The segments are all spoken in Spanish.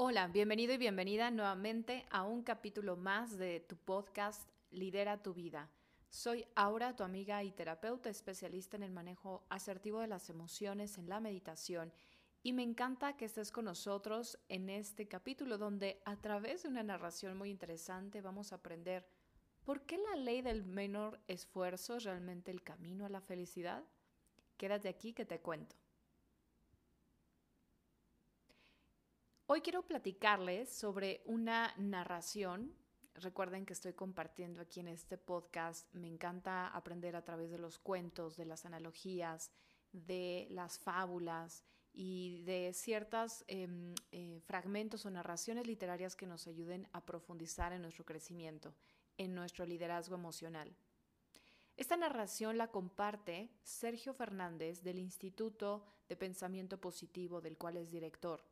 Hola, bienvenido y bienvenida nuevamente a un capítulo más de tu podcast Lidera tu vida. Soy Aura, tu amiga y terapeuta especialista en el manejo asertivo de las emociones en la meditación y me encanta que estés con nosotros en este capítulo donde a través de una narración muy interesante vamos a aprender por qué la ley del menor esfuerzo es realmente el camino a la felicidad. Quédate aquí que te cuento. Hoy quiero platicarles sobre una narración. Recuerden que estoy compartiendo aquí en este podcast. Me encanta aprender a través de los cuentos, de las analogías, de las fábulas y de ciertos em, eh, fragmentos o narraciones literarias que nos ayuden a profundizar en nuestro crecimiento, en nuestro liderazgo emocional. Esta narración la comparte Sergio Fernández del Instituto de Pensamiento Positivo, del cual es director.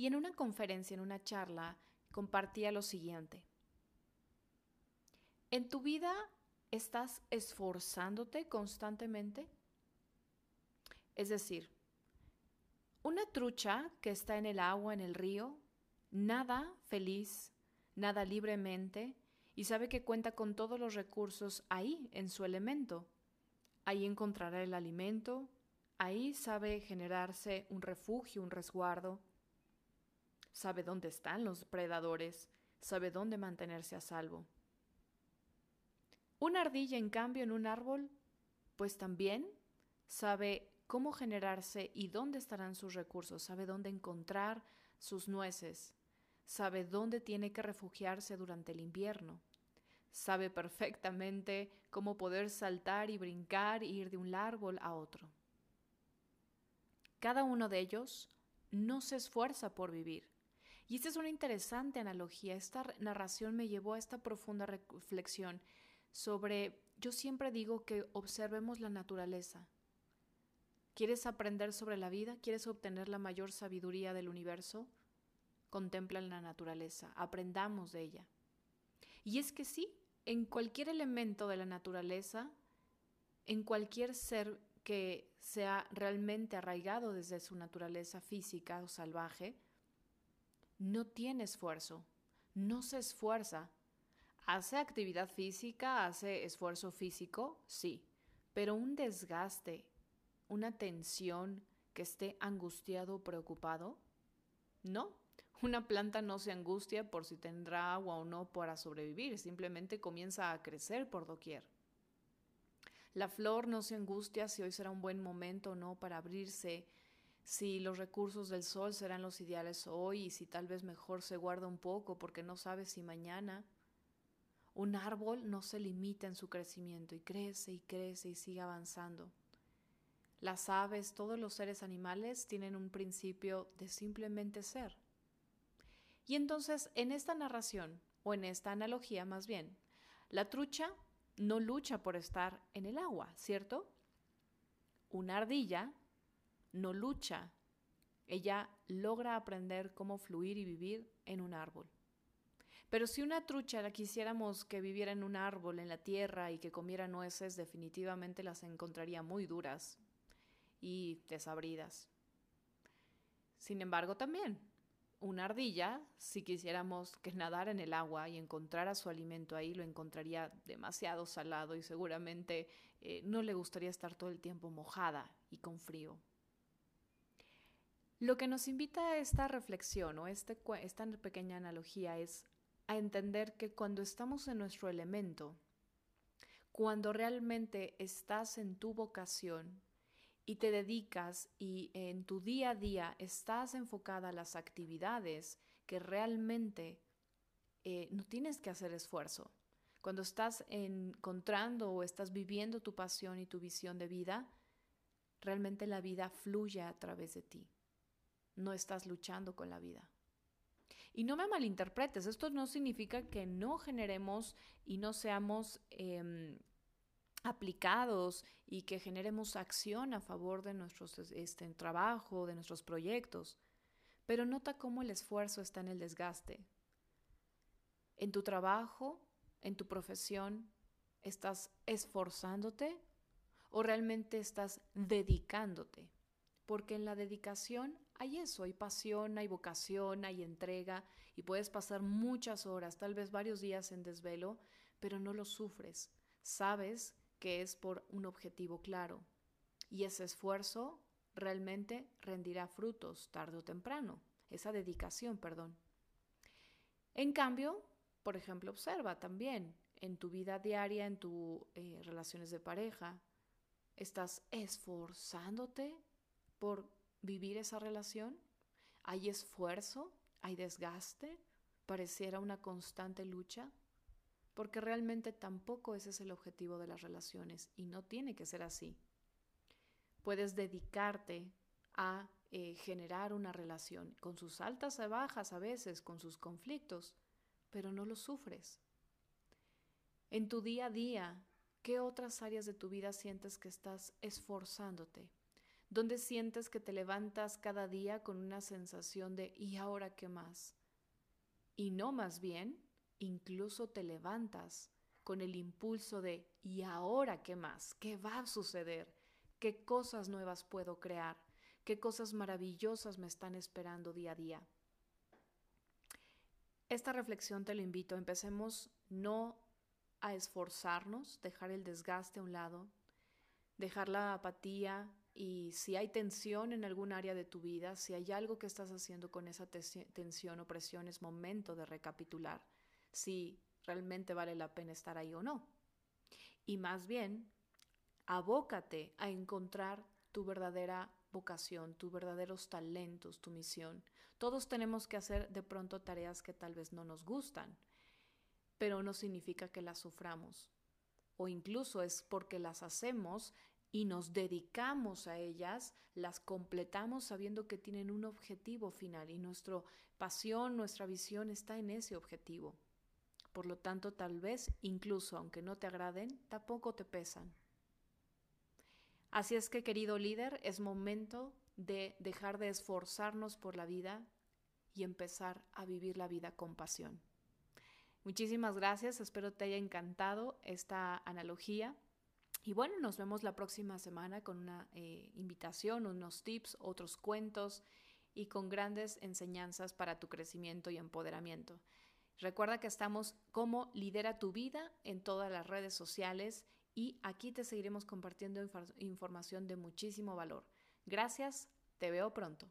Y en una conferencia, en una charla, compartía lo siguiente. ¿En tu vida estás esforzándote constantemente? Es decir, una trucha que está en el agua, en el río, nada feliz, nada libremente y sabe que cuenta con todos los recursos ahí, en su elemento. Ahí encontrará el alimento, ahí sabe generarse un refugio, un resguardo, sabe dónde están los predadores, sabe dónde mantenerse a salvo. Una ardilla, en cambio, en un árbol, pues también sabe cómo generarse y dónde estarán sus recursos, sabe dónde encontrar sus nueces, sabe dónde tiene que refugiarse durante el invierno, sabe perfectamente cómo poder saltar y brincar e ir de un árbol a otro. Cada uno de ellos no se esfuerza por vivir, y esta es una interesante analogía. Esta narración me llevó a esta profunda reflexión sobre, yo siempre digo que observemos la naturaleza. ¿Quieres aprender sobre la vida? ¿Quieres obtener la mayor sabiduría del universo? Contempla la naturaleza, aprendamos de ella. Y es que sí, en cualquier elemento de la naturaleza, en cualquier ser que sea realmente arraigado desde su naturaleza física o salvaje, no tiene esfuerzo, no se esfuerza. ¿Hace actividad física? ¿Hace esfuerzo físico? Sí, pero un desgaste, una tensión que esté angustiado preocupado? No, una planta no se angustia por si tendrá agua o no para sobrevivir, simplemente comienza a crecer por doquier. La flor no se angustia si hoy será un buen momento o no para abrirse si los recursos del sol serán los ideales hoy y si tal vez mejor se guarda un poco porque no sabe si mañana. Un árbol no se limita en su crecimiento y crece y crece y sigue avanzando. Las aves, todos los seres animales tienen un principio de simplemente ser. Y entonces, en esta narración, o en esta analogía más bien, la trucha no lucha por estar en el agua, ¿cierto? Una ardilla no lucha. Ella logra aprender cómo fluir y vivir en un árbol. Pero si una trucha la quisiéramos que viviera en un árbol en la tierra y que comiera nueces, definitivamente las encontraría muy duras y desabridas. Sin embargo, también, una ardilla, si quisiéramos que nadara en el agua y encontrara su alimento ahí, lo encontraría demasiado salado y seguramente eh, no le gustaría estar todo el tiempo mojada y con frío. Lo que nos invita a esta reflexión o este, esta pequeña analogía es a entender que cuando estamos en nuestro elemento, cuando realmente estás en tu vocación y te dedicas y en tu día a día estás enfocada a las actividades que realmente eh, no tienes que hacer esfuerzo. Cuando estás encontrando o estás viviendo tu pasión y tu visión de vida, realmente la vida fluye a través de ti no estás luchando con la vida. Y no me malinterpretes, esto no significa que no generemos y no seamos em, aplicados y que generemos acción a favor de nuestro este, trabajo, de nuestros proyectos. Pero nota cómo el esfuerzo está en el desgaste. En tu trabajo, en tu profesión, ¿estás esforzándote o realmente estás dedicándote? Porque en la dedicación hay eso, hay pasión, hay vocación, hay entrega y puedes pasar muchas horas, tal vez varios días en desvelo, pero no lo sufres. Sabes que es por un objetivo claro y ese esfuerzo realmente rendirá frutos tarde o temprano, esa dedicación, perdón. En cambio, por ejemplo, observa también en tu vida diaria, en tus eh, relaciones de pareja, ¿estás esforzándote por vivir esa relación? ¿Hay esfuerzo? ¿Hay desgaste? ¿Pareciera una constante lucha? Porque realmente tampoco ese es el objetivo de las relaciones y no tiene que ser así. Puedes dedicarte a eh, generar una relación con sus altas y bajas a veces, con sus conflictos, pero no lo sufres. En tu día a día, ¿qué otras áreas de tu vida sientes que estás esforzándote? ¿Dónde sientes que te levantas cada día con una sensación de ¿y ahora qué más? Y no más bien, incluso te levantas con el impulso de ¿y ahora qué más? ¿Qué va a suceder? ¿Qué cosas nuevas puedo crear? ¿Qué cosas maravillosas me están esperando día a día? Esta reflexión te lo invito, empecemos no a esforzarnos, dejar el desgaste a un lado, dejar la apatía y si hay tensión en algún área de tu vida, si hay algo que estás haciendo con esa tensión o presión, es momento de recapitular si realmente vale la pena estar ahí o no. Y más bien, abócate a encontrar tu verdadera vocación, tus verdaderos talentos, tu misión. Todos tenemos que hacer de pronto tareas que tal vez no nos gustan, pero no significa que las suframos. O incluso es porque las hacemos y nos dedicamos a ellas, las completamos sabiendo que tienen un objetivo final y nuestra pasión, nuestra visión está en ese objetivo. Por lo tanto, tal vez, incluso aunque no te agraden, tampoco te pesan. Así es que, querido líder, es momento de dejar de esforzarnos por la vida y empezar a vivir la vida con pasión. Muchísimas gracias, espero te haya encantado esta analogía. Y bueno, nos vemos la próxima semana con una eh, invitación, unos tips, otros cuentos y con grandes enseñanzas para tu crecimiento y empoderamiento. Recuerda que estamos como Lidera tu vida en todas las redes sociales y aquí te seguiremos compartiendo información de muchísimo valor. Gracias, te veo pronto.